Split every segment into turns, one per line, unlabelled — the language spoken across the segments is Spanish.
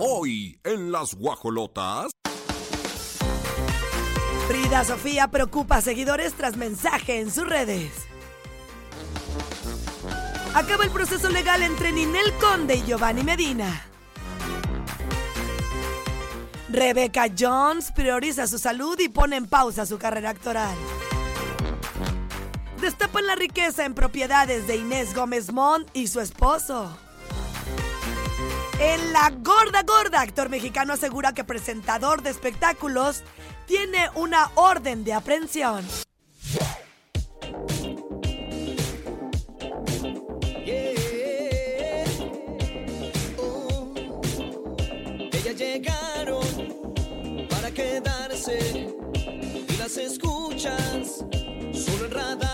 Hoy en las guajolotas.
Frida Sofía preocupa a seguidores tras mensaje en sus redes. Acaba el proceso legal entre Ninel Conde y Giovanni Medina. Rebecca Jones prioriza su salud y pone en pausa su carrera actoral. Destapan la riqueza en propiedades de Inés Gómez Mont y su esposo. En La Gorda Gorda, actor mexicano asegura que presentador de espectáculos tiene una orden de aprehensión.
Llegaron para quedarse y las escuchas solo en radar.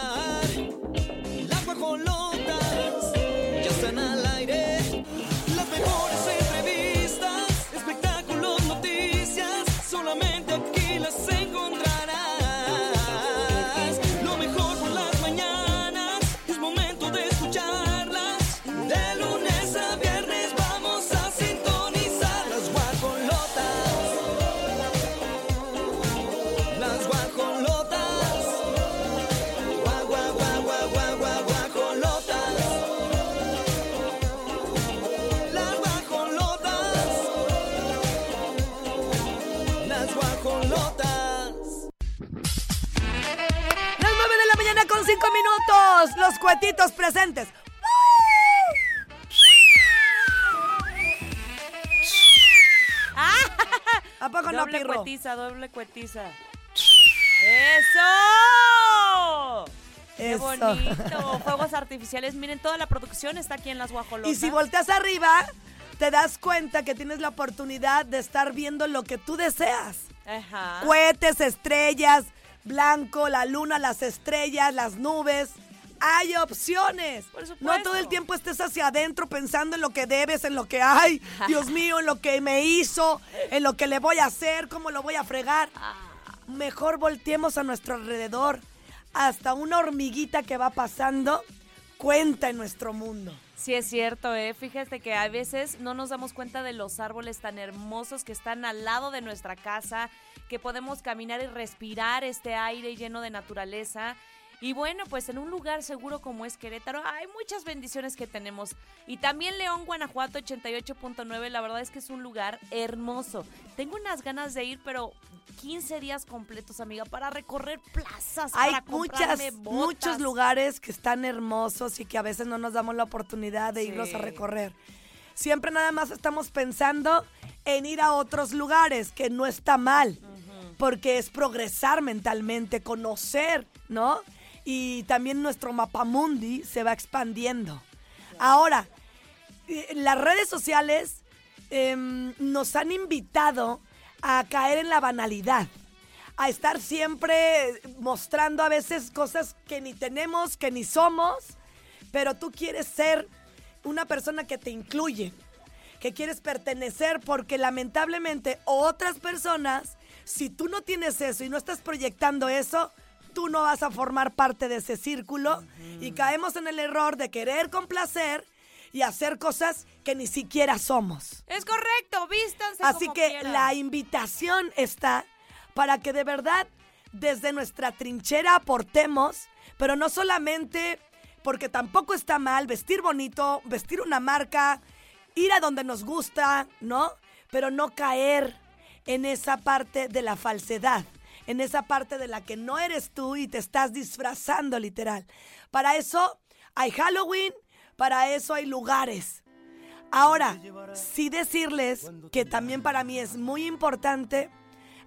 Cuetitos presentes. ¿A poco no,
doble
pirro?
cuetiza, doble cuetiza. ¡Eso! ¡Qué
Eso.
bonito! Fuegos artificiales. Miren, toda la producción está aquí en las guajolotas.
Y si volteas arriba, te das cuenta que tienes la oportunidad de estar viendo lo que tú deseas.
Ajá.
Cohetes, estrellas, blanco, la luna, las estrellas, las nubes. Hay opciones.
Por supuesto.
No todo el tiempo estés hacia adentro pensando en lo que debes, en lo que hay. Dios mío, en lo que me hizo, en lo que le voy a hacer, cómo lo voy a fregar.
Ah.
Mejor volteemos a nuestro alrededor. Hasta una hormiguita que va pasando cuenta en nuestro mundo.
Sí, es cierto, ¿eh? Fíjate que a veces no nos damos cuenta de los árboles tan hermosos que están al lado de nuestra casa, que podemos caminar y respirar este aire lleno de naturaleza. Y bueno, pues en un lugar seguro como es Querétaro, hay muchas bendiciones que tenemos. Y también León, Guanajuato 88.9, la verdad es que es un lugar hermoso. Tengo unas ganas de ir, pero 15 días completos, amiga, para recorrer plazas,
Hay
para
muchas,
botas.
muchos lugares que están hermosos y que a veces no nos damos la oportunidad de irlos a
Sí.
recorrer. Siempre nada más estamos pensando en ir a otros lugares, que no está mal, porque es progresar mentalmente, conocer, ¿no? Y también nuestro mapamundi se va expandiendo. Ahora, eh, las redes sociales em, nos han invitado a caer en la banalidad, a estar siempre mostrando a veces cosas que ni tenemos, que ni somos, pero tú quieres ser una persona que te incluye, que quieres pertenecer, porque lamentablemente otras personas, si tú no tienes eso y no estás proyectando eso, tú no vas a formar parte de ese círculo y caemos en el error de querer complacer y hacer cosas que ni siquiera somos.
Es correcto, vístanse
Así
como
que
quieran.
la invitación está para que de verdad desde nuestra trinchera aportemos, pero no solamente porque tampoco está mal vestir bonito, vestir una marca, ir a donde nos gusta, ¿no? Pero no caer en esa parte de la falsedad, en esa parte de la que no eres tú y te estás disfrazando literal. Para eso hay Halloween, para eso hay lugares. Ahora, sí decirles que también para mí es muy importante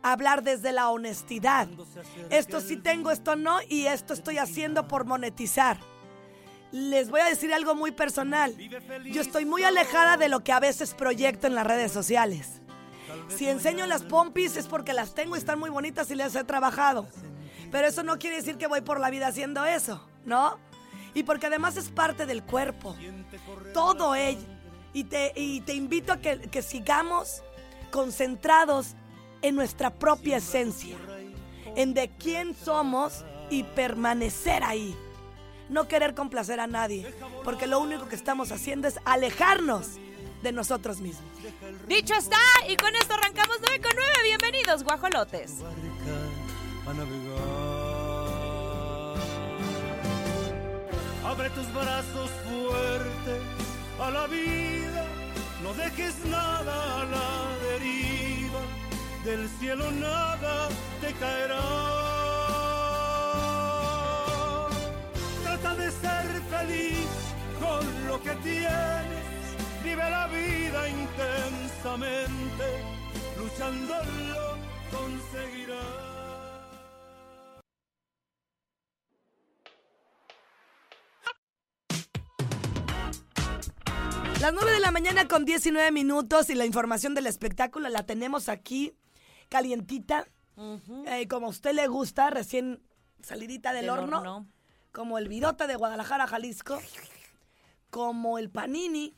hablar desde la honestidad. Esto sí tengo, esto no, y esto estoy haciendo por monetizar. Les voy a decir algo muy personal. Yo estoy muy alejada de lo que a veces proyecto en las redes sociales. Si enseño las pompis es porque las tengo y están muy bonitas y las he trabajado. Pero eso no quiere decir que voy por la vida haciendo eso, ¿no? Y porque además es parte del cuerpo. Todo ello. Y te, y te invito a que, que sigamos concentrados en nuestra propia esencia. En de quién somos y permanecer ahí. No querer complacer a nadie. Porque lo único que estamos haciendo es alejarnos de nosotros mismos.
Dicho está, y con esto arrancamos 9 con 9. Bienvenidos, guajolotes.
barca a navegar. Abre tus brazos fuertes a la vida, no dejes nada a la deriva, del cielo nada te caerá. Trata de ser feliz con lo que tienes, vive la vida intensamente, luchándolo conseguirás.
Las 9 de la mañana con 19 minutos y la información del espectáculo la tenemos aquí calientita, eh, como a usted le gusta, recién salidita del,
Del
horno,
horno.
como el virote de Guadalajara, Jalisco, como el panini.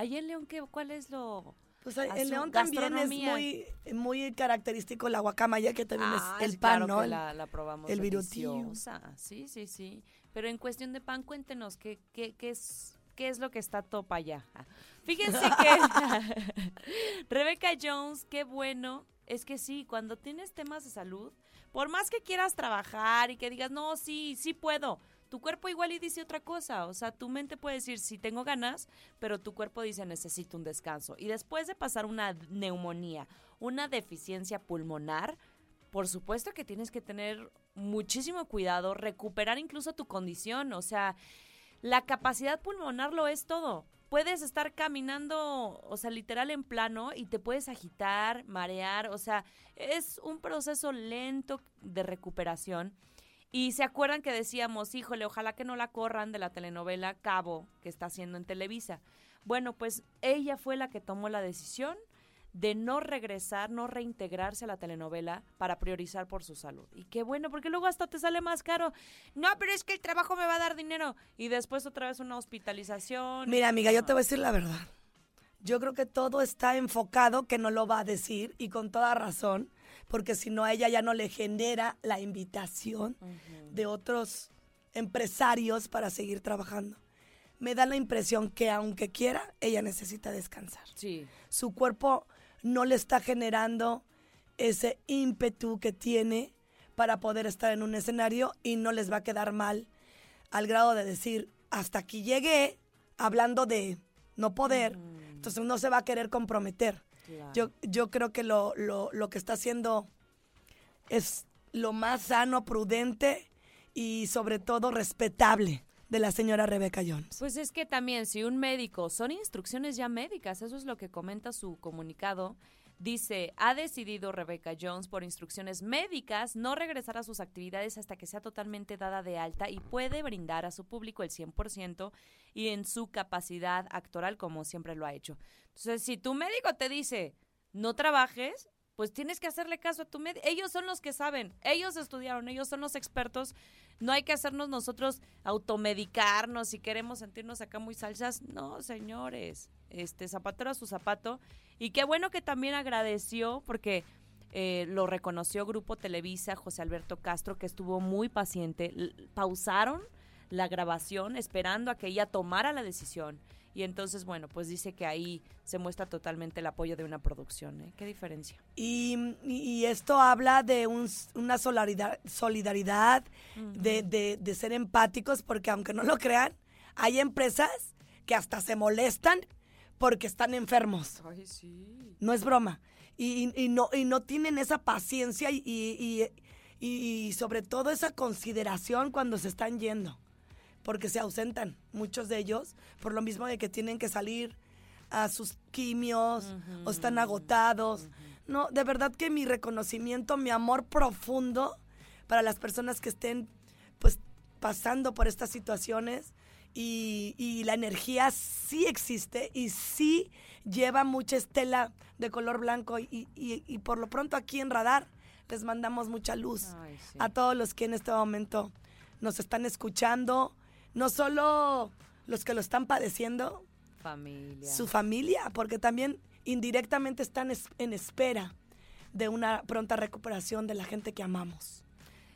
Ahí en León, ¿qué, ¿cuál es lo...?
Pues en León también es muy, muy característico la guacamaya, que también
Ah,
es el
sí,
pan,
claro
¿no?
que
El-
la, la probamos
el virutillo.
Sí, sí, sí. Pero en cuestión de pan, cuéntenos, ¿qué, qué, qué es, qué es lo que está topa allá? Ah, Fíjense que Rebecca Jones, qué bueno, es que sí, cuando tienes temas de salud, por más que quieras trabajar y que digas, no, sí, sí puedo, tu cuerpo igual y dice otra cosa. O sea, tu mente puede decir, sí tengo ganas, pero tu cuerpo dice, necesito un descanso. Y después de pasar una neumonía, una deficiencia pulmonar, por supuesto que tienes que tener muchísimo cuidado, recuperar incluso tu condición. O sea, la capacidad pulmonar lo es todo. Puedes estar caminando, o sea, literal en plano y te puedes agitar, marear, o sea, es un proceso lento de recuperación. Y se acuerdan que decíamos, híjole, ojalá que no la corran de la telenovela Cabo que está haciendo en Televisa. Bueno, pues ella fue la que tomó la decisión de no regresar, no reintegrarse a la telenovela para priorizar por su salud. Y qué bueno, porque luego hasta te sale más caro. No, pero es que el trabajo me va a dar dinero. Y después otra vez una hospitalización.
Mira, amiga, yo te voy a decir la verdad. Yo creo que todo está enfocado que no lo va a decir y con toda razón, porque si no a ella ya no le genera la invitación de otros empresarios para seguir trabajando. Me da la impresión que aunque quiera, ella necesita descansar.
Sí.
Su cuerpo no le está generando ese ímpetu que tiene para poder estar en un escenario y no les va a quedar mal al grado de decir, hasta aquí llegué, hablando de no poder, entonces no se va a querer comprometer.
Claro.
Yo, yo creo que lo, lo, lo que está haciendo es lo más sano, prudente y sobre todo respetable de la señora Rebeca Jones.
Pues es que también si un médico, son instrucciones ya médicas, eso es lo que comenta su comunicado. Dice, ha decidido Rebecca Jones por instrucciones médicas no regresar a sus actividades hasta que sea totalmente dada de alta y puede brindar a su público el 100% y en su capacidad actoral como siempre lo ha hecho. Entonces, si tu médico te dice, no trabajes, pues tienes que hacerle caso a tu médico. Ellos son los que saben, ellos estudiaron, ellos son los expertos. No hay que hacernos nosotros automedicarnos si queremos sentirnos acá muy salsas. No, señores, este zapatero a su zapato. Y qué bueno que también agradeció porque eh, lo reconoció Grupo Televisa, José Alberto Castro, que estuvo muy paciente. Pausaron la grabación esperando a que ella tomara la decisión. Y entonces, bueno, pues dice que ahí se muestra totalmente el apoyo de una producción. ¿eh? ¿Qué diferencia?
Y, y esto habla de un- una solidaridad, solidaridad de, de- de ser empáticos, porque aunque no lo crean, hay empresas que hasta se molestan porque están enfermos.
Ay, sí.
No es broma. Y, y- y no, y no tienen esa paciencia y, y- y- y sobre todo esa consideración cuando se están yendo. Porque se ausentan muchos de ellos por lo mismo de que tienen que salir a sus quimios o están agotados. No, de verdad que mi reconocimiento, mi amor profundo para las personas que estén pues pasando por estas situaciones y, y la energía sí existe y sí lleva mucha estela de color blanco y, y- y por lo pronto aquí en Radar les mandamos mucha luz
Ay, sí.
a todos los que en este momento nos están escuchando, no solo los que lo están padeciendo,
Familia.
su familia, porque también indirectamente están es- en espera de una pronta recuperación de la gente que amamos.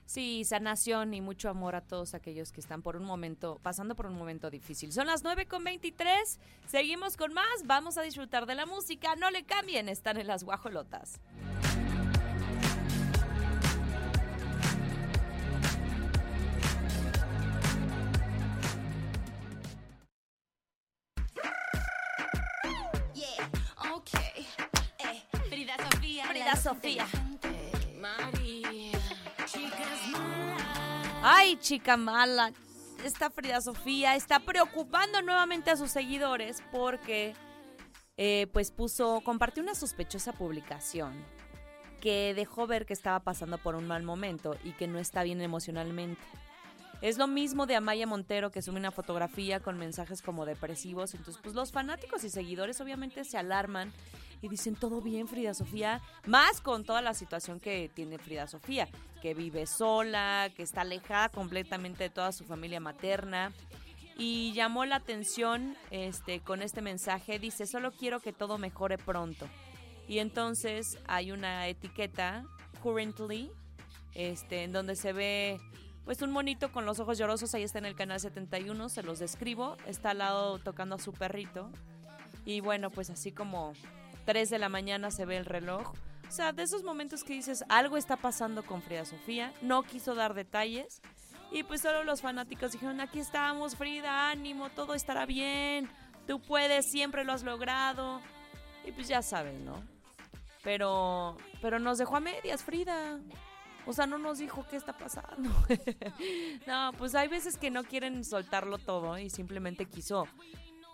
Sí, sanación y mucho amor a todos aquellos que están por un momento, pasando por un momento difícil. Son las 9 con 23, seguimos con más, vamos a disfrutar de la música, no le cambien, están en las guajolotas.
Sofía.
Frida Sofía.
María. Chicas malas.
Ay, chica mala. Esta Frida Sofía está preocupando nuevamente a sus seguidores porque eh, pues puso, compartió una sospechosa publicación que dejó ver que estaba pasando por un mal momento y que no está bien emocionalmente. Es lo mismo de Amaya Montero que sube una fotografía con mensajes como depresivos. Entonces, pues los fanáticos y seguidores obviamente se alarman y dicen todo bien, Frida Sofía. Más con toda la situación que tiene Frida Sofía, que vive sola, que está alejada completamente de toda su familia materna. Y llamó la atención este, con este mensaje. Dice, solo quiero que todo mejore pronto. Y entonces hay una etiqueta, currently, este, en donde se ve pues un monito con los ojos llorosos, ahí está en el canal 71, se los describo, está al lado tocando a su perrito. Y bueno, pues así como 3 de la mañana se ve el reloj. O sea, de esos momentos que dices, algo está pasando con Frida Sofía, no quiso dar detalles. Y pues solo los fanáticos dijeron, aquí estamos, Frida, ánimo, todo estará bien, tú puedes, siempre lo has logrado. Y pues ya saben, ¿no? Pero, pero nos dejó a medias, Frida. O sea, no nos dijo qué está pasando. no, pues hay veces que no quieren soltarlo todo y simplemente quiso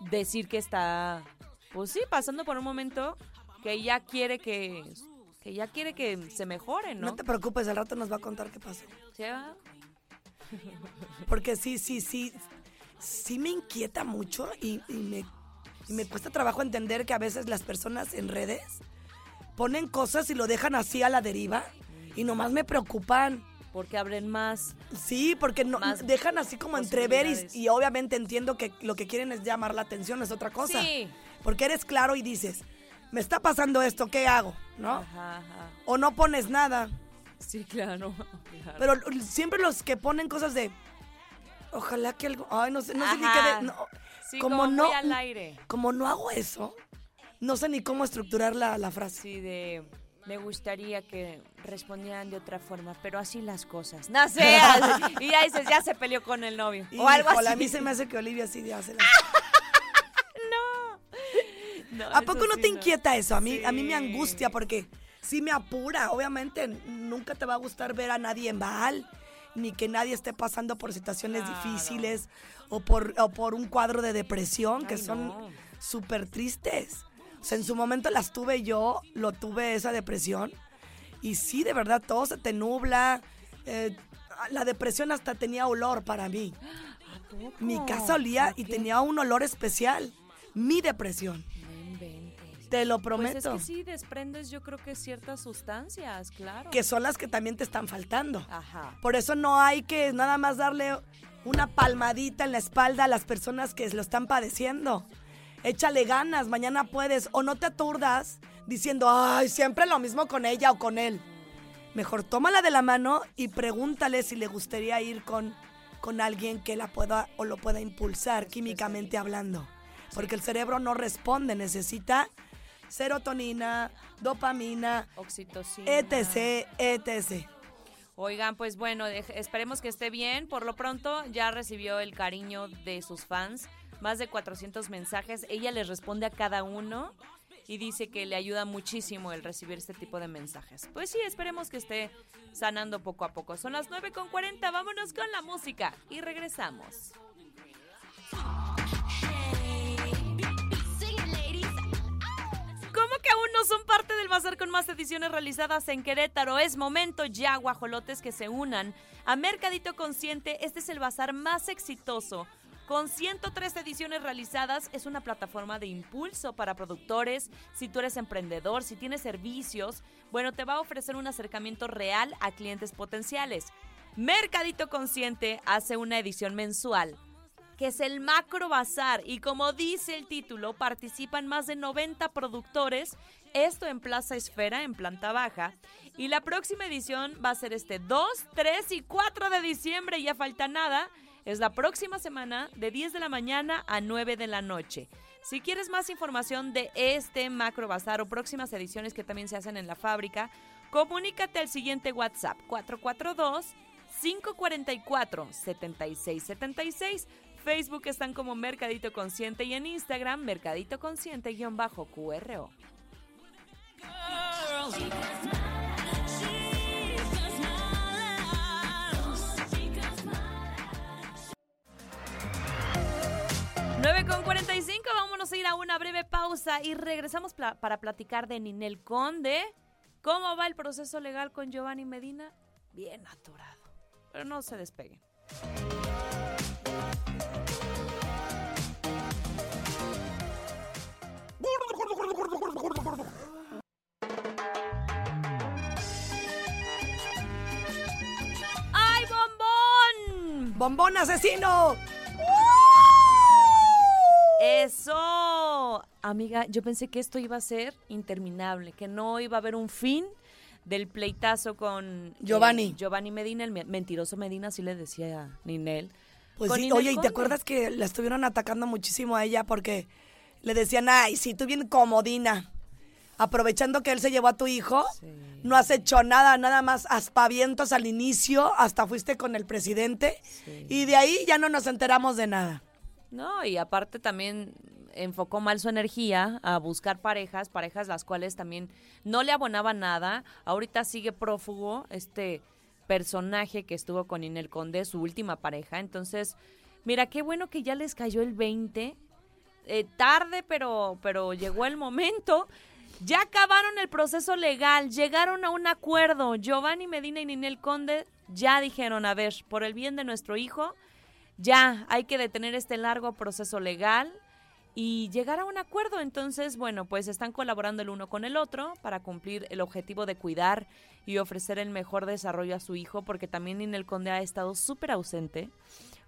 decir que está, pues sí, pasando por un momento que ya quiere que, que ya quiere que se mejore, ¿no?
No te preocupes, al rato nos va a contar qué pasó.
¿Sí, va?
Porque sí, sí, sí, sí me inquieta mucho y, y me, y me cuesta trabajo entender que a veces las personas en redes ponen cosas y lo dejan así a la deriva y nomás me preocupan.
Porque abren más.
Sí, porque no,
Más
dejan así como entrever y, obviamente entiendo que lo que quieren es llamar la atención, es otra cosa.
Sí.
Porque eres claro y dices, me está pasando esto, ¿qué hago? ¿No?
Ajá, ajá.
O no pones nada.
Sí, claro. claro.
Pero siempre los que ponen cosas de, ojalá que algo, ay, no sé, no sé ni qué, de- no,
Sí,
como
como,
no-
al aire.
como no hago eso, no sé ni cómo estructurar la, la frase.
Sí, de... Me gustaría que respondieran de otra forma, pero así las cosas. No sé. así. y ya dices, ya se peleó con el novio. o algo así.
a mí se me hace que Olivia sí ya se la-
No,
¿A poco no
sí
te inquieta eso? A mí, a mí me angustia porque sí me apura. Obviamente nunca te va a gustar ver a nadie mal, ni que nadie esté pasando por situaciones
Claro.
difíciles o por, o por un cuadro de depresión, que son
no.
súper tristes. O sea, en su momento las tuve yo, lo tuve esa depresión. Y sí, de verdad, todo se te nubla. eh, la depresión hasta tenía olor para mí. Mi casa olía y tenía un olor especial. Mi depresión. Te lo
Pues
prometo.
es que sí desprendes, yo creo que ciertas sustancias, claro.
que son las que también te están faltando.
Ajá.
Por eso no hay que nada más darle una palmadita en la espalda a las personas que lo están padeciendo. Échale ganas, mañana puedes. O no te aturdas diciendo, ay, siempre lo mismo con ella o con él. Mejor tómala de la mano y pregúntale si le gustaría ir con, con alguien que la pueda o lo pueda impulsar químicamente hablando. Porque el cerebro no responde, necesita serotonina, dopamina,
Oxitocina.
etc, etc.
Oigan, pues bueno, esperemos que esté bien. Por lo pronto ya recibió el cariño de sus fans. Más de 400 mensajes. Ella les responde a cada uno y dice que le ayuda muchísimo el recibir este tipo de mensajes. Pues sí, esperemos que esté sanando poco a poco. Son las 9.40, vámonos con la música y regresamos. ¿Cómo que aún no son parte del bazar con más ediciones realizadas en Querétaro? Es momento ya, guajolotes, que se unan a Mercadito Consciente. Este es el bazar más exitoso. Con 103 ediciones realizadas, es una plataforma de impulso para productores. Si tú eres emprendedor, si tienes servicios, bueno, te va a ofrecer un acercamiento real a clientes potenciales. Mercadito Consciente hace una edición mensual que es el Macro Bazar. Y como dice el título, participan más de 90 productores. Esto en Plaza Esfera, en planta baja. Y la próxima edición va a ser este 2, 3 y 4 de diciembre. Ya falta nada. Es la próxima semana de 10 de la mañana a 9 de la noche. Si quieres más información de este Macro Bazar o próximas ediciones que también se hacen en la fábrica, comunícate al siguiente WhatsApp 442 544 7676. Facebook están como Mercadito Consciente y en Instagram Mercadito Consciente-QRO. Nueve con 45, vámonos a ir a una breve pausa y regresamos para platicar de Ninel Conde. ¿Cómo va el proceso legal con Giovanni Medina? Bien atorado. Pero no se despeguen. ¡Ay, bombón!
¡Bombón asesino!
Eso, amiga, yo pensé que esto iba a ser interminable, que no iba a haber un fin del pleitazo con eh,
Giovanni.
Giovanni Medina, el me- mentiroso Medina, así le decía a Ninel.
Pues sí,
Ninel
oye, ¿y te acuerdas que la estuvieron atacando muchísimo a ella porque le decían, ay, sí, tú bien comodina, aprovechando que él se llevó a tu hijo, no has hecho nada, nada más aspavientos al inicio, hasta fuiste con el presidente, y de ahí ya no nos enteramos de nada.
No, y aparte también enfocó mal su energía a buscar parejas, parejas las cuales también no le abonaban nada. Ahorita sigue prófugo este personaje que estuvo con Inel Conde, su última pareja. Entonces, mira, qué bueno que ya les cayó el 20. Eh, tarde, pero, pero llegó el momento. Ya acabaron el proceso legal, llegaron a un acuerdo. Giovanni Medina y Ninel Conde ya dijeron, a ver, por el bien de nuestro hijo, ya hay que detener este largo proceso legal y llegar a un acuerdo. Entonces, bueno, pues están colaborando el uno con el otro para cumplir el objetivo de cuidar y ofrecer el mejor desarrollo a su hijo, porque también Ninel Conde ha estado súper ausente.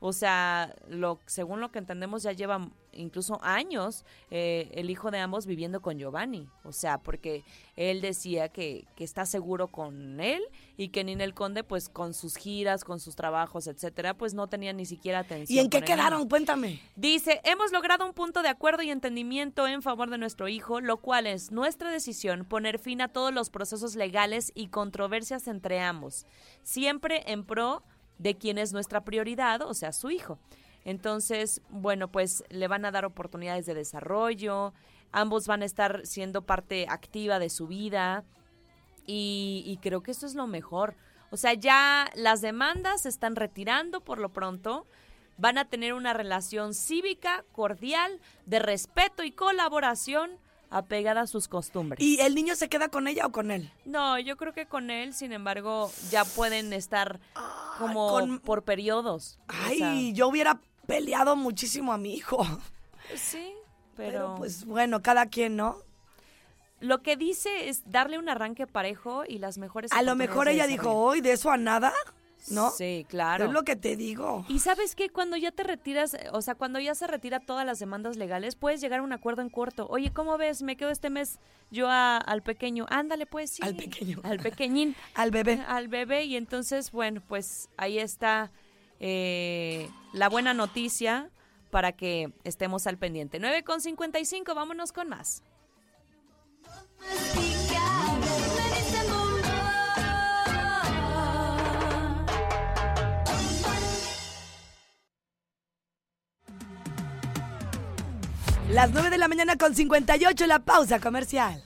O sea, lo, según lo que entendemos, ya lleva incluso años eh, el hijo de ambos viviendo con Giovanni. O sea, porque él decía que, que está seguro con él y que Ninel Conde, pues con sus giras, con sus trabajos, etcétera, pues no tenía ni siquiera atención.
¿Y en qué quedaron? Cuéntame.
Dice, hemos logrado un punto de acuerdo y entendimiento en favor de nuestro hijo, lo cual es nuestra decisión poner fin a todos los procesos legales y controversias entre ambos, siempre en pro de quien es nuestra prioridad, o sea, su hijo. Entonces, bueno, pues le van a dar oportunidades de desarrollo, ambos van a estar siendo parte activa de su vida y, y creo que eso es lo mejor. O sea, ya las demandas se están retirando por lo pronto. Van a tener una relación cívica, cordial, de respeto y colaboración apegada a sus costumbres.
¿Y el niño se queda con ella o con él?
No, yo creo que con él, sin embargo, ya pueden estar como
con-
por periodos. O
Ay,
sea,
yo hubiera peleado muchísimo a mi hijo.
sí,
Pero,
pero,
pues bueno, cada quien, ¿no?
lo que dice es darle un arranque parejo y las mejores
A lo mejor ella dijo, hoy de eso a nada, ¿no?
Sí, claro.
Es lo que te digo.
Y sabes que cuando ya te retiras, o sea, cuando ya se retira todas las demandas legales, puedes llegar a un acuerdo en corto. Oye, ¿cómo ves? Me quedo este mes yo a- al pequeño. Ándale, pues sí.
Al pequeño.
Al pequeñín.
Al bebé.
Al bebé. Y entonces, bueno, pues ahí está eh, la buena noticia para que estemos al pendiente. 9 con 55, vámonos con más.
Las 9 de la mañana con 58, la pausa comercial.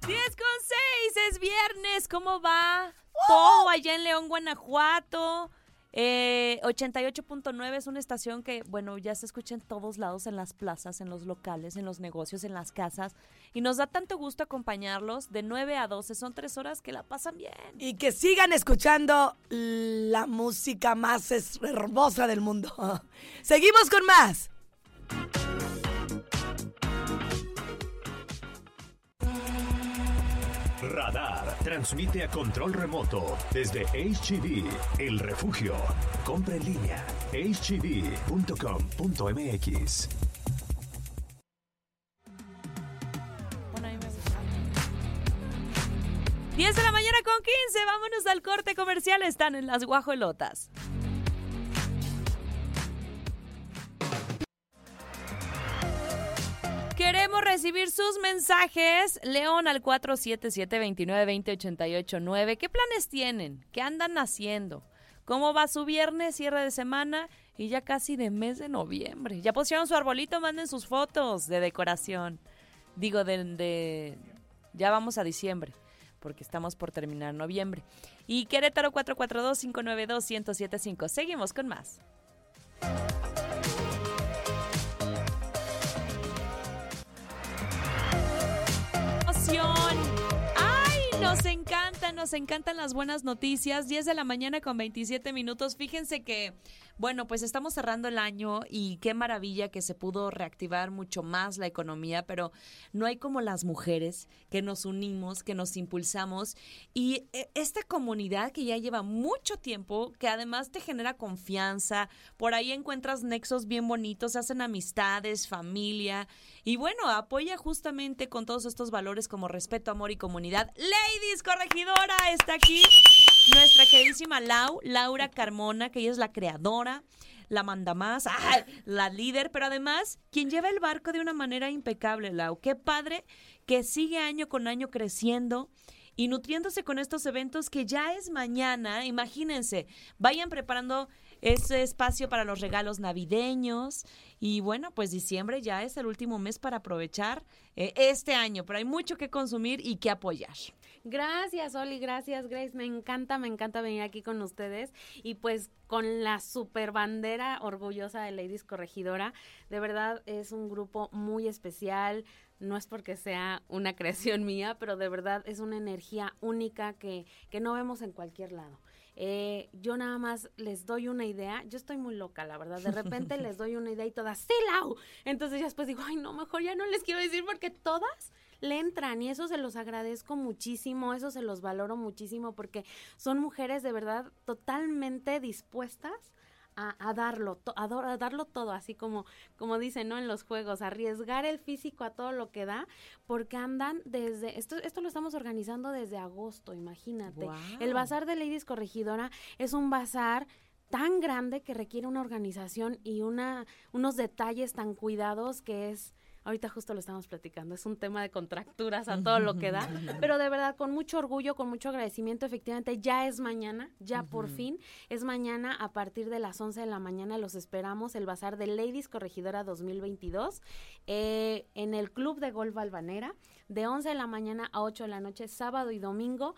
¡10 con 6! Es viernes. ¿Cómo va? Todo allá en León, Guanajuato. Eh, 88.9 es una estación que, bueno, ya se escucha en todos lados, en las plazas, en los locales, en los negocios, en las casas. Y nos da tanto gusto acompañarlos de 9 a 12. Son tres horas que la pasan bien.
Y que sigan escuchando la música más hermosa del mundo. Seguimos con más.
Radar transmite a control remoto desde HGV, El Refugio. Compra en línea hgv.com.mx.
Bueno, me gusta. 10 de la mañana con 15, vámonos al corte comercial, están en las guajolotas. Queremos recibir sus mensajes. León al 477-2920-889. ¿Qué planes tienen? ¿Qué andan haciendo? ¿Cómo va su viernes, cierre de semana y ya casi de mes de noviembre? ¿Ya pusieron su arbolito? Manden sus fotos de decoración. Digo, de, de- ya vamos a diciembre, porque estamos por terminar noviembre. Y Querétaro 442-592-1075. Seguimos con más. ¡Ay! Nos encantan, nos encantan las buenas noticias. 10 de la mañana con 27 minutos. Fíjense que, bueno, pues estamos cerrando el año y qué maravilla que se pudo reactivar mucho más la economía, pero no hay como las mujeres que nos unimos, que nos impulsamos y eh, esta comunidad que ya lleva mucho tiempo, que además te genera confianza, por ahí encuentras nexos bien bonitos, se hacen amistades, familia y bueno, apoya justamente con todos estos valores como respeto, amor y comunidad. Ladies Corregidora está aquí nuestra queridísima Lau, Laura Carmona, que ella es la creadora, la manda más, ¡ay! la líder, pero además quien lleva el barco de una manera impecable, Lau. Qué padre que sigue año con año creciendo y nutriéndose con estos eventos que ya es mañana. Imagínense, vayan preparando ese espacio para los regalos navideños. Y bueno, pues diciembre ya es el último mes para aprovechar eh, este año, pero hay mucho que consumir y que apoyar.
Gracias, Oli, gracias, Grace. Me encanta, me encanta venir aquí con ustedes y pues con la super bandera orgullosa de Ladies Corregidora. De verdad es un grupo muy especial. No es porque sea una creación mía, pero de verdad es una energía única que, que no vemos en cualquier lado. Eh, yo nada más les doy una idea. Yo estoy muy loca, la verdad. De repente les doy una idea y todas, ¡sí, Lau! Entonces ya después digo, ay, no, mejor ya no les quiero decir porque todas le entran y eso se los agradezco muchísimo, eso se los valoro muchísimo porque son mujeres de verdad totalmente dispuestas a, a darlo, to- a, do- a darlo todo, así como, como dicen, ¿no? En los juegos, arriesgar el físico a todo lo que da, porque andan desde, esto, esto lo estamos organizando desde agosto, imagínate. El. Bazar de Ladies Corregidora es un bazar tan grande que requiere una organización y una, unos detalles tan cuidados que es, ahorita justo lo estamos platicando, es un tema de contracturas a todo lo que da, pero de verdad con mucho orgullo, con mucho agradecimiento, efectivamente ya es mañana, ya por fin, es mañana a partir de las 11 de la mañana, los esperamos, el Bazar de Ladies Corregidora 2022, eh, en el Club de Golf Albanera, de 11 de la mañana a 8 de la noche, sábado y domingo.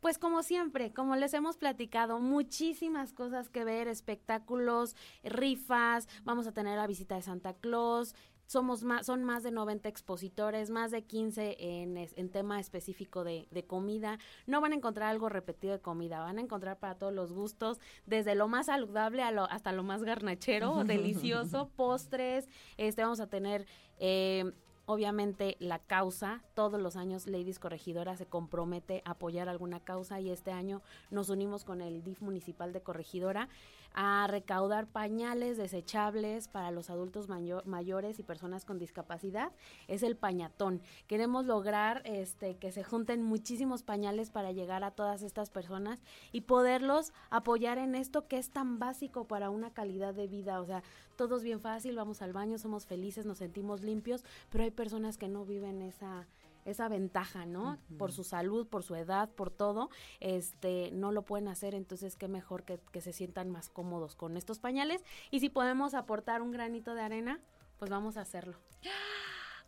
Pues como siempre, como les hemos platicado, muchísimas cosas que ver, espectáculos, rifas, vamos a tener la visita de Santa Claus, somos más, son más de 90 expositores, más de 15 en, en tema específico de, de comida. No van a encontrar algo repetido de comida, van a encontrar para todos los gustos, desde lo más saludable a lo, hasta lo más garnachero, delicioso, postres. Este vamos a tener eh, obviamente la causa. Todos los años Ladies Corregidora se compromete a apoyar alguna causa y este año nos unimos con el DIF municipal de Corregidora a recaudar pañales desechables para los adultos mayo- mayores y personas con discapacidad. Es el pañatón. Queremos lograr este que se junten muchísimos pañales para llegar a todas estas personas y poderlos apoyar en esto que es tan básico para una calidad de vida. O sea, todo es bien fácil, vamos al baño, somos felices, nos sentimos limpios, pero hay personas que no viven esa esa ventaja, ¿no? Por su salud, por su edad, por todo, este, no lo pueden hacer, entonces qué mejor que, que se sientan más cómodos con estos pañales y si podemos aportar un granito de arena, pues vamos a hacerlo.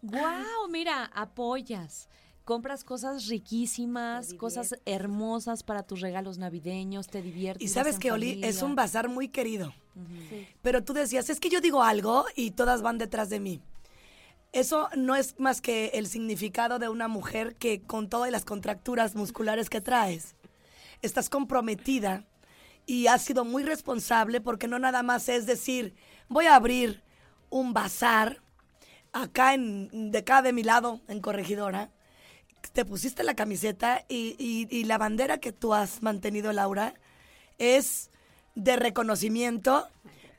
¡Wow! Mira, apoyas. Compras cosas riquísimas, cosas hermosas para tus regalos navideños, te diviertes.
Y sabes que, Oli, es un bazar muy querido.
Sí.
Pero tú decías, es que yo digo algo y todas van detrás de mí. Eso no es más que el significado de una mujer que con todas las contracturas musculares que traes, estás comprometida y has sido muy responsable porque no nada más es decir, voy a abrir un bazar acá en, de acá de mi lado, en Corregidora, te pusiste la camiseta y, y- y la bandera que tú has mantenido, Laura, es de reconocimiento,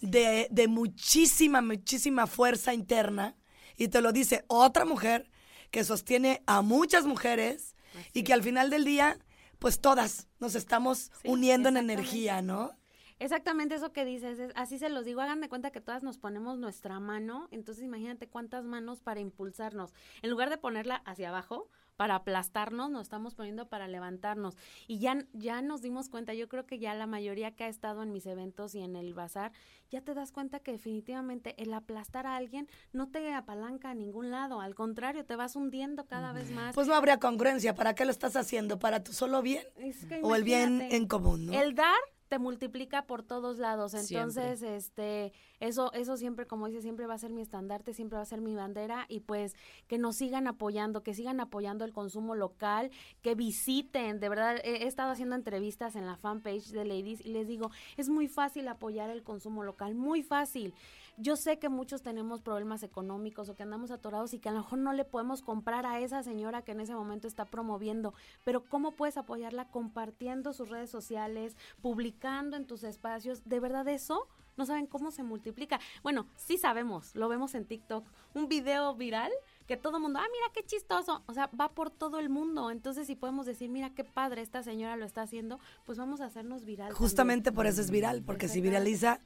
de, de muchísima, muchísima fuerza interna. Y te lo dice otra mujer que sostiene a muchas mujeres y que al final del día, pues todas nos estamos
Sí,
uniendo en energía, ¿no?
Exactamente eso que dices, es- así se los digo, hagan de cuenta que todas nos ponemos nuestra mano, entonces imagínate cuántas manos para impulsarnos. En lugar de ponerla hacia abajo para aplastarnos, nos estamos poniendo para levantarnos. Y ya, ya nos dimos cuenta, yo creo que ya la mayoría que ha estado en mis eventos y en el bazar, ya te das cuenta que definitivamente el aplastar a alguien no te apalanca a ningún lado, al contrario, te vas hundiendo cada vez más.
Pues no habría congruencia. ¿Para qué lo estás haciendo? ¿Para tu solo bien?
Es que
¿O el bien en común, no?
El dar te multiplica por todos lados.
Siempre.
Entonces, este, eso, eso siempre, como dice, siempre va a ser mi estandarte, siempre va a ser mi bandera, y pues que nos sigan apoyando, que sigan apoyando el consumo local, que visiten, de verdad, he, he estado haciendo entrevistas en la fanpage de Ladies y les digo, es muy fácil apoyar el consumo local, muy fácil. Yo sé que muchos tenemos problemas económicos o que andamos atorados y que a lo mejor no le podemos comprar a esa señora que en ese momento está promoviendo, pero ¿cómo puedes apoyarla compartiendo sus redes sociales, publicando en tus espacios? De verdad eso, no saben cómo se multiplica. Bueno, sí sabemos, lo vemos en TikTok, un video viral que todo el mundo, ah, mira qué chistoso, o sea, va por todo el mundo. Entonces, si podemos decir, mira qué padre esta señora lo está haciendo, pues vamos a hacernos viral. también.
Justamente por eso es viral, porque si viraliza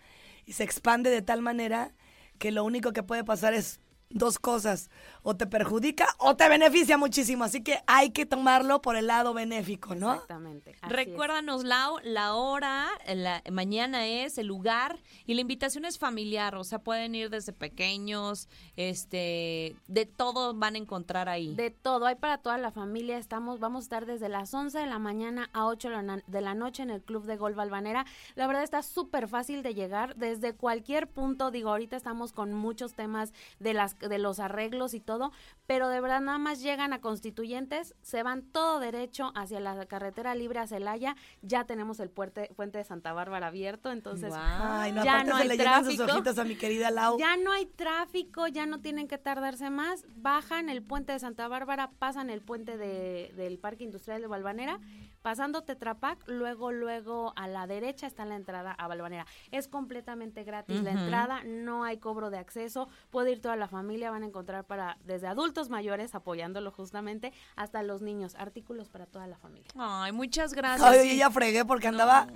y se expande de tal manera que lo único que puede pasar es dos cosas, o te perjudica o te beneficia muchísimo, así que hay que tomarlo por el lado benéfico, ¿no?
Exactamente.
Recuérdanos, Lau, la hora, la, mañana es, el lugar y la invitación es familiar, o sea, pueden ir desde pequeños, este, de todo van a encontrar ahí.
De todo, hay para toda la familia. Estamos, vamos a estar desde las 11 de la mañana a 8 de la noche en el Club de Golf Albanera. La verdad está súper fácil de llegar desde cualquier punto. Digo, ahorita estamos con muchos temas de las de los arreglos y todo, pero de verdad nada más llegan a Constituyentes, se van todo derecho hacia la carretera libre a Celaya. Ya tenemos el puente, puente de Santa Bárbara abierto, entonces.
Ay, no,
Ya
aparte
no
se
hay
le sus
tráfico.
ojitos a mi querida Lau.
ya no hay tráfico, ya no tienen que tardarse más, bajan el puente de Santa Bárbara, pasan el puente de- del Parque Industrial de Balvanera, pasando Tetrapac, luego, luego a la derecha está la entrada a Balvanera. Es completamente gratis la entrada, no hay cobro de acceso, puede ir toda la familia, van a encontrar para desde adultos mayores apoyándolo justamente hasta los niños, artículos para toda la familia.
Ay, muchas gracias.
Ay,
Sí.
ya fregué porque andaba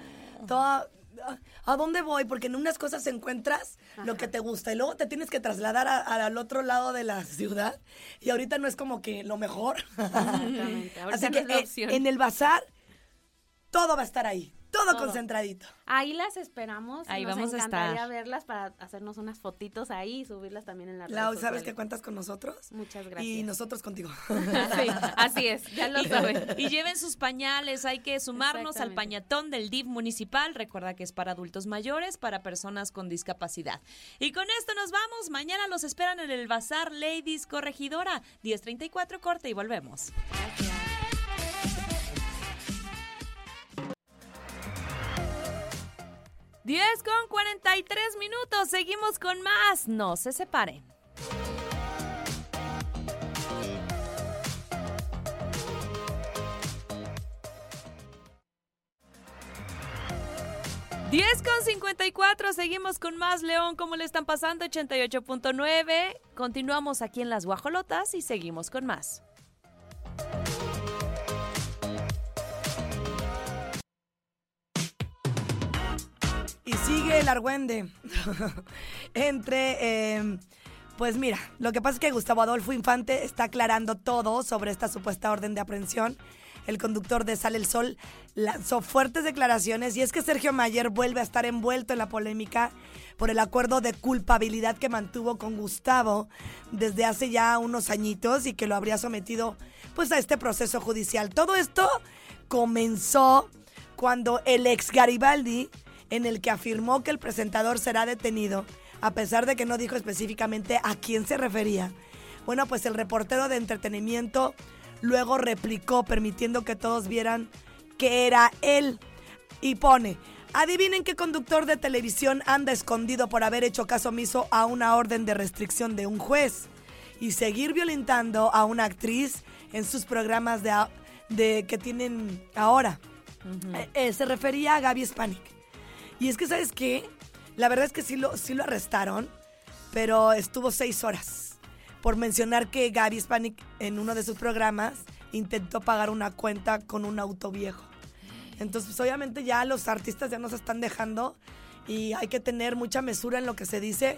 toda... ¿A dónde voy? Porque en unas cosas encuentras lo que te gusta y luego te tienes que trasladar a- a- al otro lado de la ciudad y ahorita no es como que lo mejor.
Exactamente,
Así
no
que
es la
eh, en el bazar todo va a estar ahí, todo,
Todo.
concentradito.
Ahí las esperamos.
Ahí
Nos
vamos a
encantaría
estar.
verlas para hacernos unas fotitos ahí y subirlas también en la
Lau, ¿sabes que cuentas con nosotros?
Muchas
Y
gracias.
nosotros contigo.
Sí, así es, ya lo saben.
Y lleven sus pañales, hay que sumarnos al pañatón del DIF municipal. Recuerda que es para adultos mayores, para personas con discapacidad. Y con esto nos vamos. Mañana los esperan en el Bazar Ladies Corregidora. 1034 corte y volvemos. 10 con 43 minutos. Seguimos con más. No se separen. Diez con 54, seguimos con más León, ¿cómo le están pasando? 88.9, continuamos aquí en Las Guajolotas y seguimos con más.
Y sigue el argüende. Entre, eh, pues mira, lo que pasa es que Gustavo Adolfo Infante está aclarando todo sobre esta supuesta orden de aprehensión. El conductor de Sale el Sol lanzó fuertes declaraciones y es que Sergio Mayer vuelve a estar envuelto en la polémica por el acuerdo de culpabilidad que mantuvo con Gustavo desde hace ya unos añitos y que lo habría sometido pues a este proceso judicial. Todo esto comenzó cuando el ex Garibaldi en el que afirmó que el presentador será detenido, a pesar de que no dijo específicamente a quién se refería. Bueno, pues el reportero de entretenimiento luego replicó, permitiendo que todos vieran que era él. Y pone, adivinen qué conductor de televisión anda escondido por haber hecho caso omiso a una orden de restricción de un juez y seguir violentando a una actriz en sus programas de, de que tienen ahora. Eh, eh, se refería a Gaby Spanik. Y es que, ¿sabes qué? La verdad es que sí lo, sí lo arrestaron, pero estuvo seis horas por mencionar que Gaby Spanik en uno de sus programas intentó pagar una cuenta con un auto viejo. Entonces, pues, obviamente ya los artistas ya nos están dejando y hay que tener mucha mesura en lo que se dice.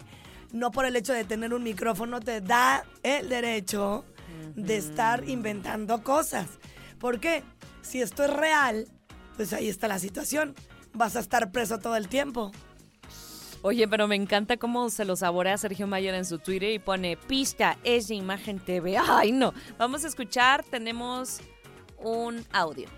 No por el hecho de tener un micrófono te da el derecho de estar inventando cosas. ¿Por qué? Si esto es real, pues ahí está la situación. Vas a estar preso todo el tiempo.
Oye, pero me encanta cómo se lo saborea Sergio Mayer en su Twitter y pone pista es de Imagen TV. Ay, no. Vamos a escuchar, tenemos un audio.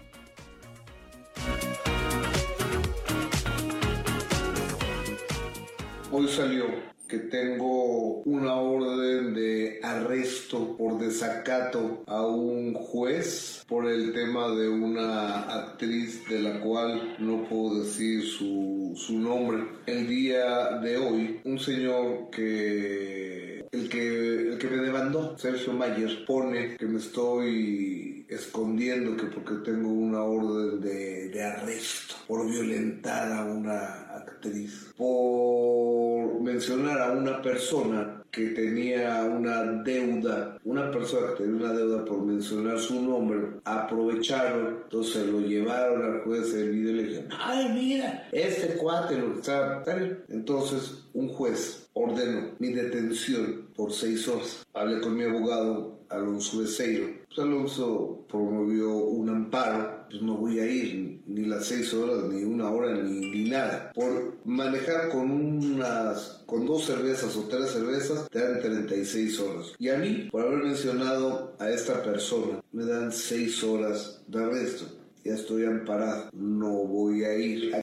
Hoy salió que tengo una orden de arresto por desacato a un juez por el tema de una actriz de la cual no puedo decir su, su nombre. El día de hoy, un señor que el que, el que me demandó, Sergio Mayer, pone que me estoy escondiendo que porque tengo una orden de, de arresto por violentar a una actriz, por mencionar a una persona que tenía una deuda, una persona que tenía una deuda por mencionar su nombre, aprovecharon, entonces lo llevaron al juez del video y le dijeron, ay mira, este cuate lo que está, está bien". entonces un juez ordenó mi detención por seis horas. Hablé con mi abogado Alonso Becerro. Pues Alonso promovió un amparo, pues no voy a ir ni las seis horas, ni una hora, ni, ni nada. Por manejar con unas, con dos cervezas o tres cervezas, te dan 36 horas. Y a mí, por haber mencionado a esta persona, me dan seis horas de arresto. Ya estoy amparado, no voy a ir.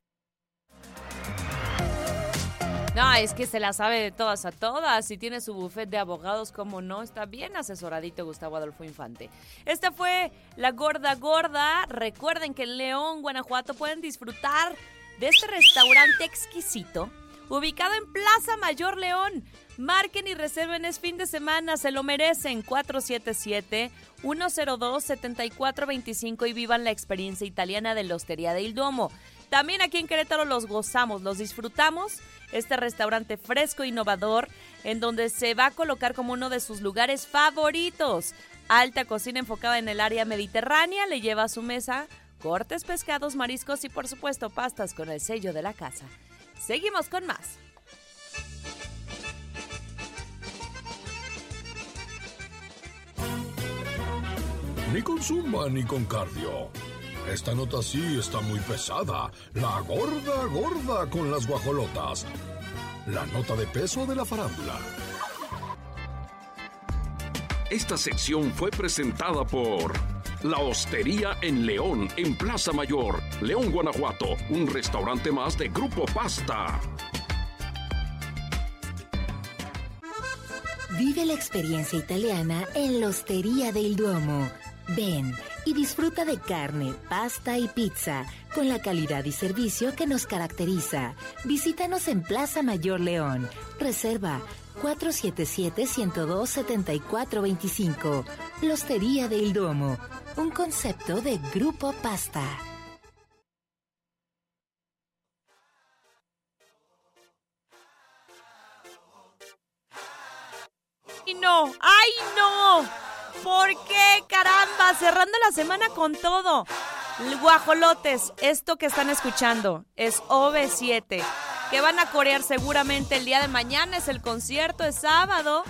No, es que se la sabe de todas a todas. Si tiene su buffet de abogados, como no, está bien asesoradito Gustavo Adolfo Infante. Esta fue La Gorda Gorda. Recuerden que en León, Guanajuato, pueden disfrutar de este restaurante exquisito ubicado en Plaza Mayor León. Marquen y reserven es fin de semana, se lo merecen. 477-102-7425 y vivan la experiencia italiana de la Hostería del Duomo. También aquí en Querétaro los gozamos, los disfrutamos. Este restaurante fresco e innovador en donde se va a colocar como uno de sus lugares favoritos. Alta cocina enfocada en el área mediterránea le lleva a su mesa cortes, pescados, mariscos y por supuesto pastas con el sello de la casa. Seguimos con más.
Ni con zumba ni con cardio. Esta nota sí está muy pesada. La gorda gorda con las guajolotas. La nota de peso de la farándula.
Esta sección fue presentada por La Hostería en León, en Plaza Mayor, León, Guanajuato, un restaurante más de Grupo Pasta.
Vive la experiencia italiana en la Hostería del Duomo. Ven y disfruta de carne, pasta y pizza con la calidad y servicio que nos caracteriza. Visítanos en Plaza Mayor León. Reserva 477-102-7425. La Hostería del Duomo. Un concepto de Grupo Pasta.
¡Ay, no! ¡Ay, no! ¿Por qué, caramba? Cerrando la semana con todo. Guajolotes, esto que están escuchando es OV7, que van a corear seguramente el día de mañana, es el concierto, es sábado.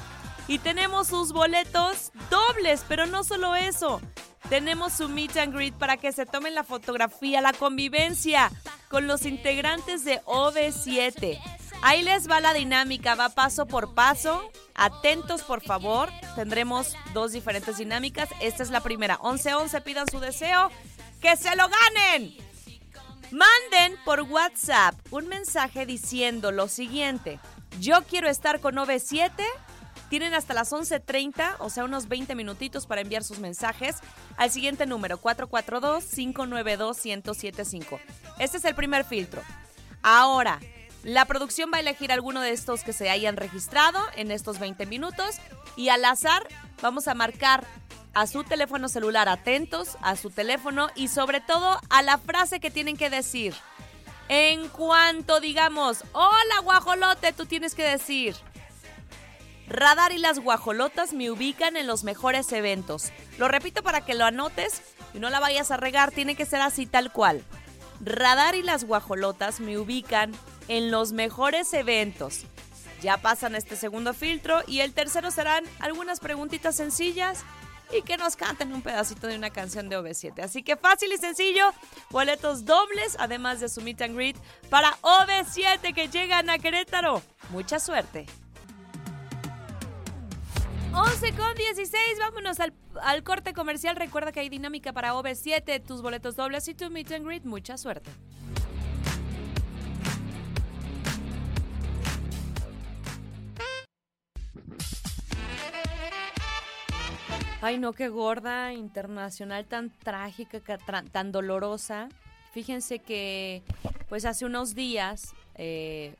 Y tenemos sus boletos dobles, pero no solo eso. Tenemos su meet and greet para que se tomen la fotografía, la convivencia con los integrantes de OV7. Ahí les va la dinámica, va paso por paso. Atentos, por favor. Tendremos dos diferentes dinámicas. Esta es la primera. 11-11, pidan su deseo. ¡Que se lo ganen! Manden por WhatsApp un mensaje diciendo lo siguiente. Yo quiero estar con OV7. Tienen hasta las 11.30, o sea, unos 20 minutitos para enviar sus mensajes al siguiente número, 442-592-1075. Este es el primer filtro. Ahora, la producción va a elegir alguno de estos que se hayan registrado en estos 20 minutos y al azar vamos a marcar a su teléfono celular, atentos a su teléfono y sobre todo a la frase que tienen que decir. En cuanto digamos, hola guajolote, tú tienes que decir, Radar y las guajolotas me ubican en los mejores eventos. Lo repito para que lo anotes y no la vayas a regar, tiene que ser así tal cual. Radar y las guajolotas me ubican en los mejores eventos. Ya pasan este segundo filtro y el tercero serán algunas preguntitas sencillas y que nos canten un pedacito de una canción de OV7. Así que fácil y sencillo, boletos dobles, además de su meet and greet para OV7 que llegan a Querétaro. Mucha suerte. 11 con 16, vámonos al, al corte comercial. Recuerda que hay dinámica para OV7, tus boletos dobles y tu meet and greet. Mucha suerte. Ay, no, qué gorda, internacional, tan trágica, tan dolorosa. Fíjense que, pues hace unos días eh,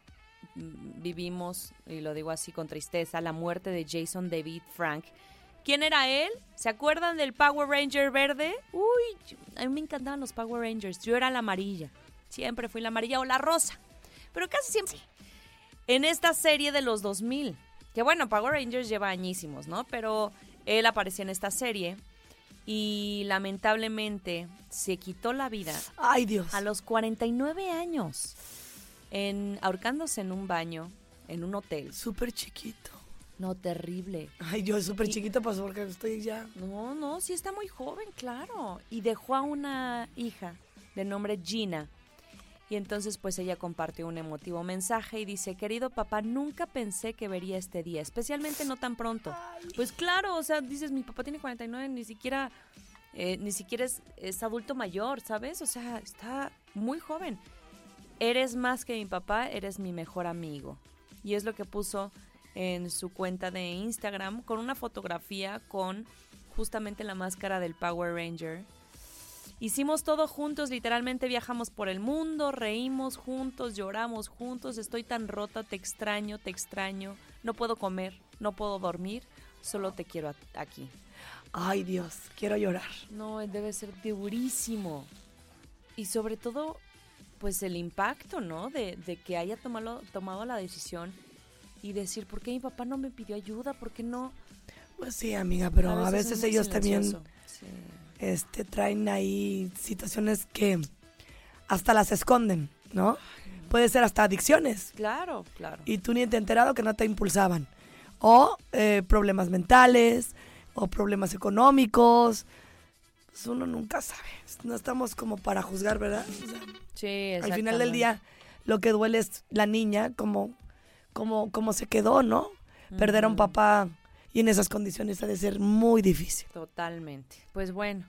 mm, vivimos, y lo digo así con tristeza, la muerte de Jason David Frank. ¿Quién era él? ¿Se acuerdan del Power Ranger verde? Uy, a mí me encantaban los Power Rangers. Yo era la amarilla. Siempre fui la amarilla o la rosa. Pero casi siempre. En esta serie de los 2000. Que bueno, Power Rangers lleva añísimos, ¿no? Pero él aparecía en esta serie y lamentablemente se quitó la vida
Ay, Dios.
a los 49 años en ahorcándose en un baño en un hotel.
Súper chiquito.
No, terrible.
Ay, yo súper chiquito, pues porque estoy ya.
No, no, sí está muy joven, claro. Y dejó a una hija de nombre Gina. Y entonces pues ella compartió un emotivo mensaje y dice, querido papá, nunca pensé que vería este día, especialmente no tan pronto. Pues claro, o sea, dices, mi papá tiene 49, ni siquiera, eh, ni siquiera es, es adulto mayor, ¿sabes? O sea, está muy joven. Eres más que mi papá, eres mi mejor amigo. Y es lo que puso en su cuenta de Instagram con una fotografía con justamente la máscara del Power Ranger. Hicimos todo juntos, literalmente viajamos por el mundo, reímos juntos, lloramos juntos, estoy tan rota, te extraño, te extraño, no puedo comer, no puedo dormir, solo te quiero aquí.
Ay, Dios, quiero llorar.
No, debe ser durísimo. Y sobre todo, pues el impacto, ¿no? De, de que haya tomado, tomado la decisión y decir, ¿por qué mi papá no me pidió ayuda? ¿Por qué no?
Pues sí, amiga, pero a veces, ellos también.
Sí.
Este, traen ahí situaciones que hasta las esconden, ¿no? Puede ser hasta adicciones.
Claro, claro.
Y tú ni te enterado que no te impulsaban. O eh, problemas mentales, o problemas económicos. Pues uno nunca sabe. No estamos como para juzgar, ¿verdad? O sea,
Sí,
al final del día, lo que duele es la niña, como, como, como se quedó, ¿no? Perder a un papá y en esas condiciones ha de ser muy difícil.
Totalmente. Pues bueno,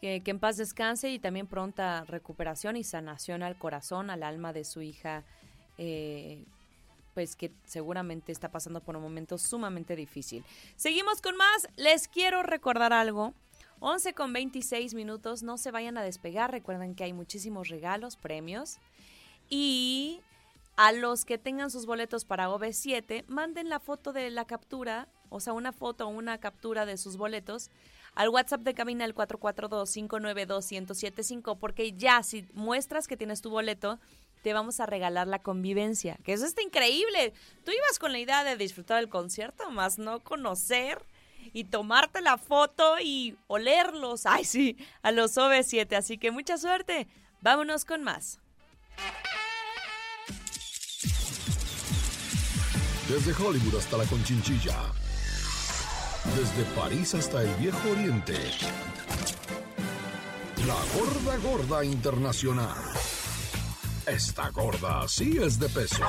que, en paz descanse y también pronta recuperación y sanación al corazón, al alma de su hija, eh, pues que seguramente está pasando por un momento sumamente difícil. Seguimos con más. Les quiero recordar algo. 11 con 26 minutos, no se vayan a despegar. Recuerden que hay muchísimos regalos, premios. Y a los que tengan sus boletos para OV7, manden la foto de la captura, o sea, una foto o una captura de sus boletos al WhatsApp de cabina el 442-592-1075, porque ya si muestras que tienes tu boleto, te vamos a regalar la convivencia, que eso está increíble. Tú ibas con la idea de disfrutar del concierto, más no conocer y tomarte la foto y olerlos, ay sí, a los OV7, así que mucha suerte. Vámonos con más.
Desde Hollywood hasta la Conchinchilla. Desde París hasta el Viejo Oriente. La gorda gorda internacional. Esta gorda sí es de peso.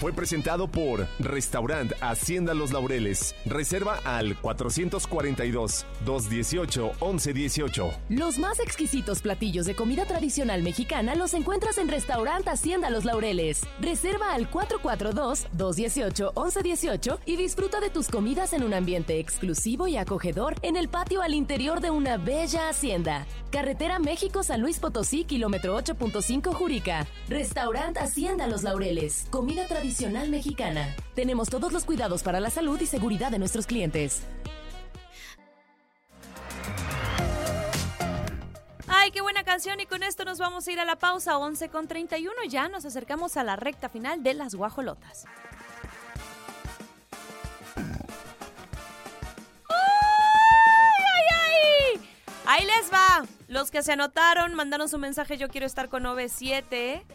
Fue presentado por Restaurant Hacienda Los Laureles. Reserva al 442-218-1118.
Los más exquisitos platillos de comida tradicional mexicana los encuentras en Restaurant Hacienda Los Laureles. Reserva al 442-218-1118 y disfruta de tus comidas en un ambiente exclusivo y acogedor en el patio al interior de una bella hacienda. Carretera México-San Luis Potosí, kilómetro 8.5 Jurica. Restaurant Hacienda Los Laureles. Comida tradicional Nutricional Mexicana. Tenemos todos los cuidados para la salud y seguridad de nuestros clientes.
Ay, qué buena canción y con esto nos vamos a ir a la pausa 11 con 31. Ya nos acercamos a la recta final de las guajolotas. Ay, ay, Ahí les va. Los que se anotaron, mandaron su mensaje, yo quiero estar con OV7.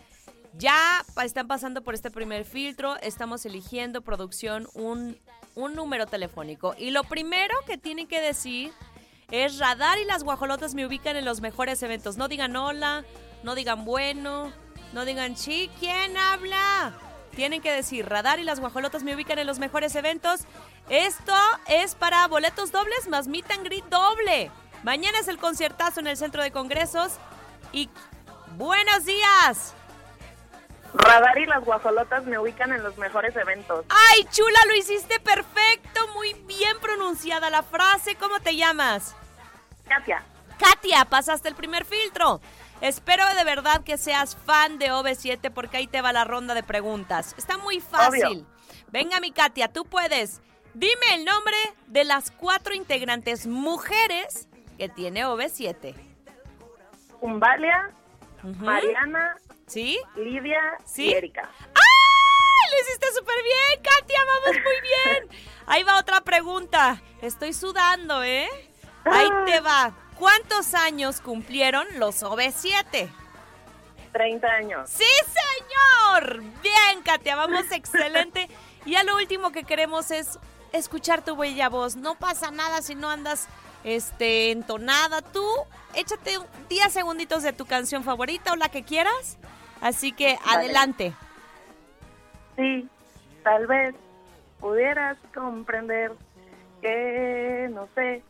Ya están pasando por este primer filtro, estamos eligiendo producción un, un número telefónico. Y lo primero que tienen que decir es radar y las guajolotas me ubican en los mejores eventos. No digan hola, no digan bueno, no digan sí, ¿quién habla? Tienen que decir radar y las guajolotas me ubican en los mejores eventos. Esto es para boletos dobles más meet and greet doble. Mañana es el conciertazo en el centro de congresos. Y buenos días.
Radar y las guajolotas me ubican en los mejores eventos.
¡Ay, chula! Lo hiciste perfecto, muy bien pronunciada la frase. ¿Cómo te llamas?
Katia.
Katia, pasaste el primer filtro. Espero de verdad que seas fan de OV7 porque ahí te va la ronda de preguntas. Está muy fácil.
Obvio.
Venga, mi Katia, tú puedes. Dime el nombre de las cuatro integrantes mujeres que tiene OV7.
Umbalia,
Ujú.
Mariana,
¿Sí?
Lidia
¿Sí?
y Erika.
¡Ay! Lo hiciste súper bien, Katia, vamos muy bien. Ahí va otra pregunta. Estoy sudando, ¿eh? Ahí te va. ¿Cuántos años cumplieron los OV7?
30 años.
¡Sí, señor! Bien, Katia, vamos excelente. Y ya lo último que queremos es escuchar tu bella voz. No pasa nada si no andas este, entonada. Tú échate 10 segunditos de tu canción favorita o la que quieras. Así que
Vale.
adelante.
Sí, tal vez pudieras comprender que no sé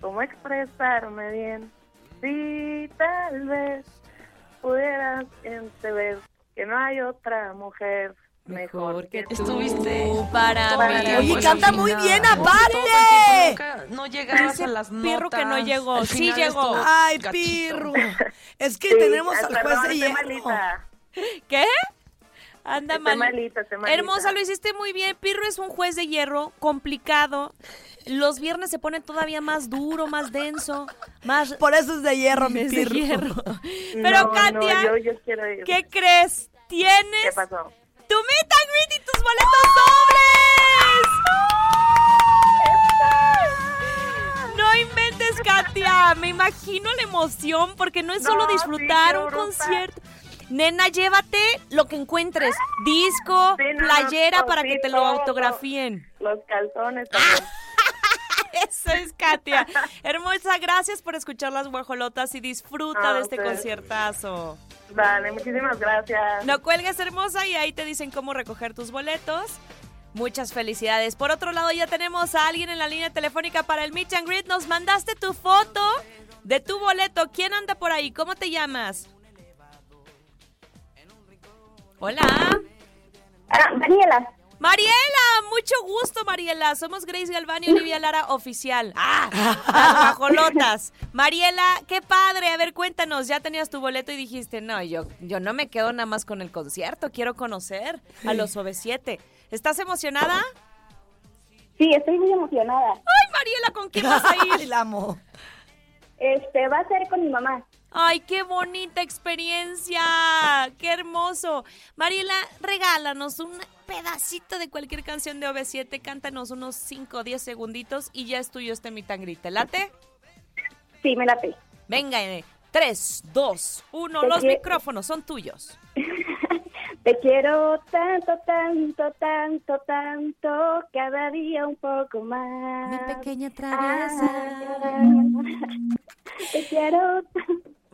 cómo expresarme bien. Sí, tal vez pudieras entender que no hay otra mujer mejor que tú.
Estuviste para
Para
mí.
Oye, canta muy bien, aparte.
No llegabas a las
Pirro que no
notas.
llegó.
Al
Sí llegó.
Ay. Pirru. Es que
Sí,
tenemos
ay,
al juez de hierro.
¿Qué? Anda
Estoy
mal.
malita.
Hermosa, lo hiciste muy bien. Pirro es un juez de hierro complicado. Los viernes se pone todavía más duro, más denso, más...
Por eso es de hierro, mi
Es de
Pirru.
hierro. Pero
No,
Katia,
no, yo, yo quiero ir.
¿qué crees?
¿Qué
Tienes
pasó?
Tu meet and greet y tus boletos dobles. No inventes, Katia. Me imagino la emoción porque no es
No,
solo disfrutar un
bruta.
concierto. Nena, llévate lo que encuentres. Disco,
Sí, no, no,
playera para
sí,
que te lo
todo.
autografíen.
Los calzones también.
Eso es, Katia. Hermosa, gracias por escuchar las guajolotas y disfruta
Ah,
de este conciertazo.
Vale, muchísimas gracias.
No cuelgues, hermosa, y ahí te dicen cómo recoger tus boletos. Muchas felicidades. Por otro lado, ya tenemos a alguien en la línea telefónica para el Meet and Greet. Nos mandaste tu foto de tu boleto. ¿Quién anda por ahí? ¿Cómo te llamas? Hola.
Ah, Daniela.
Mariela, mucho gusto, Mariela. Somos Grace Galván y Olivia Lara Oficial. ¡Ah! Las guajolotas. Mariela, qué padre. A ver, cuéntanos. Ya tenías tu boleto y dijiste, no, yo, yo no me quedo nada más con el concierto. Quiero conocer a los OV7. ¿Estás emocionada?
Sí, estoy muy emocionada.
Ay, Mariela, ¿con quién vas a
Ay,
ir?
la amo.
Este, va a ser con mi mamá.
Ay, qué bonita experiencia. Qué hermoso. Mariela, regálanos un pedacito de cualquier canción de OV7. Cántanos unos 5 o 10 segunditos y ya es tuyo este mitangrite. ¿Late?
Sí, me la pe.
Venga, 3, 2, 1.
Te
Los micrófonos son tuyos.
Te quiero tanto, tanto, tanto, tanto, cada día un poco más.
Mi pequeña
Ah, te quiero.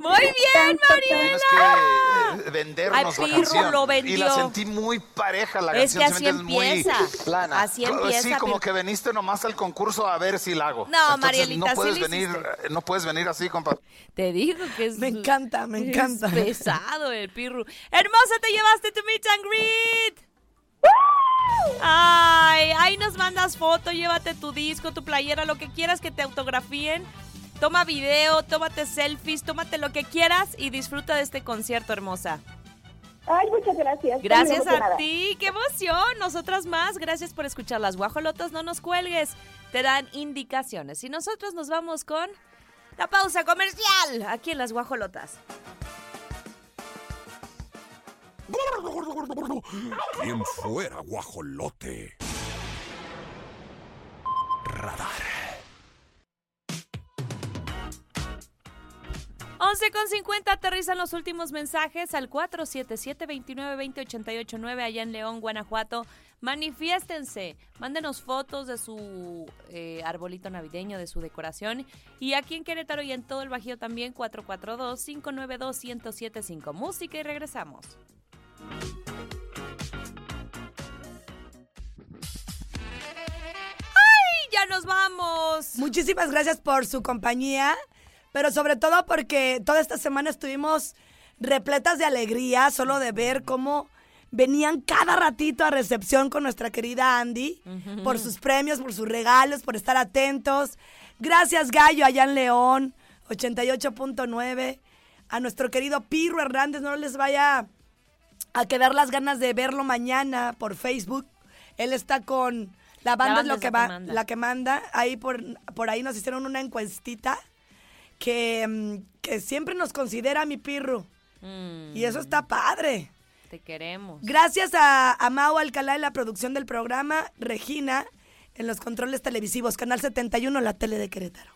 Muy bien,
Mariela.
Tienes que eh, vendernos
Ay,
la
Pirro
canción.
lo
Y
vendió.
la sentí muy pareja la
Es
canción.
que
¿sí
así empieza.
Muy plana.
Así empieza,
Sí, como que veniste nomás al concurso a ver si la hago.
No,
Entonces,
Marielita,
no puedes venir, eh, no puedes venir así, compa.
Te digo que es.
Me encanta, me
es
encanta.
pesado el pirru. Hermosa, te llevaste tu meet and greet. Ay, ahí nos mandas foto, llévate tu disco, tu playera, lo que quieras que te autografíen. Toma video, tómate selfies, tómate lo que quieras y disfruta de este concierto, hermosa.
Ay, muchas gracias.
Gracias a ti, qué emoción. Nosotras más, gracias por escuchar las guajolotas, no nos cuelgues. Te dan indicaciones. Y nosotros nos vamos con La pausa comercial aquí en las guajolotas.
¿Quién fuera guajolote? Radar.
11 con 50 aterrizan los últimos mensajes al 477-2920-889 allá en León, Guanajuato. Manifiéstense, mándenos fotos de su eh, arbolito navideño, de su decoración. Y aquí en Querétaro y en todo el Bajío también 442-592-1075. Música y regresamos. ¡Ay, ya nos vamos!
Muchísimas gracias por su compañía, pero sobre todo porque toda esta semana estuvimos repletas de alegría solo de ver cómo venían cada ratito a recepción con nuestra querida Andy por sus premios, por sus regalos, por estar atentos. Gracias Gallo allá en León, 88.9. A nuestro querido Pirro Hernández, no les vaya a quedar las ganas de verlo mañana por Facebook. Él está con la banda, es
banda
lo
es
que va,
manda.
la que manda. Ahí por, por ahí nos hicieron una encuestita que, mm, que siempre nos considera mi Pirro. Y eso está padre.
Mm, Te queremos.
Gracias a, a Mau Alcalá en la producción del programa, Regina en los controles televisivos, Canal 71, la tele de Querétaro.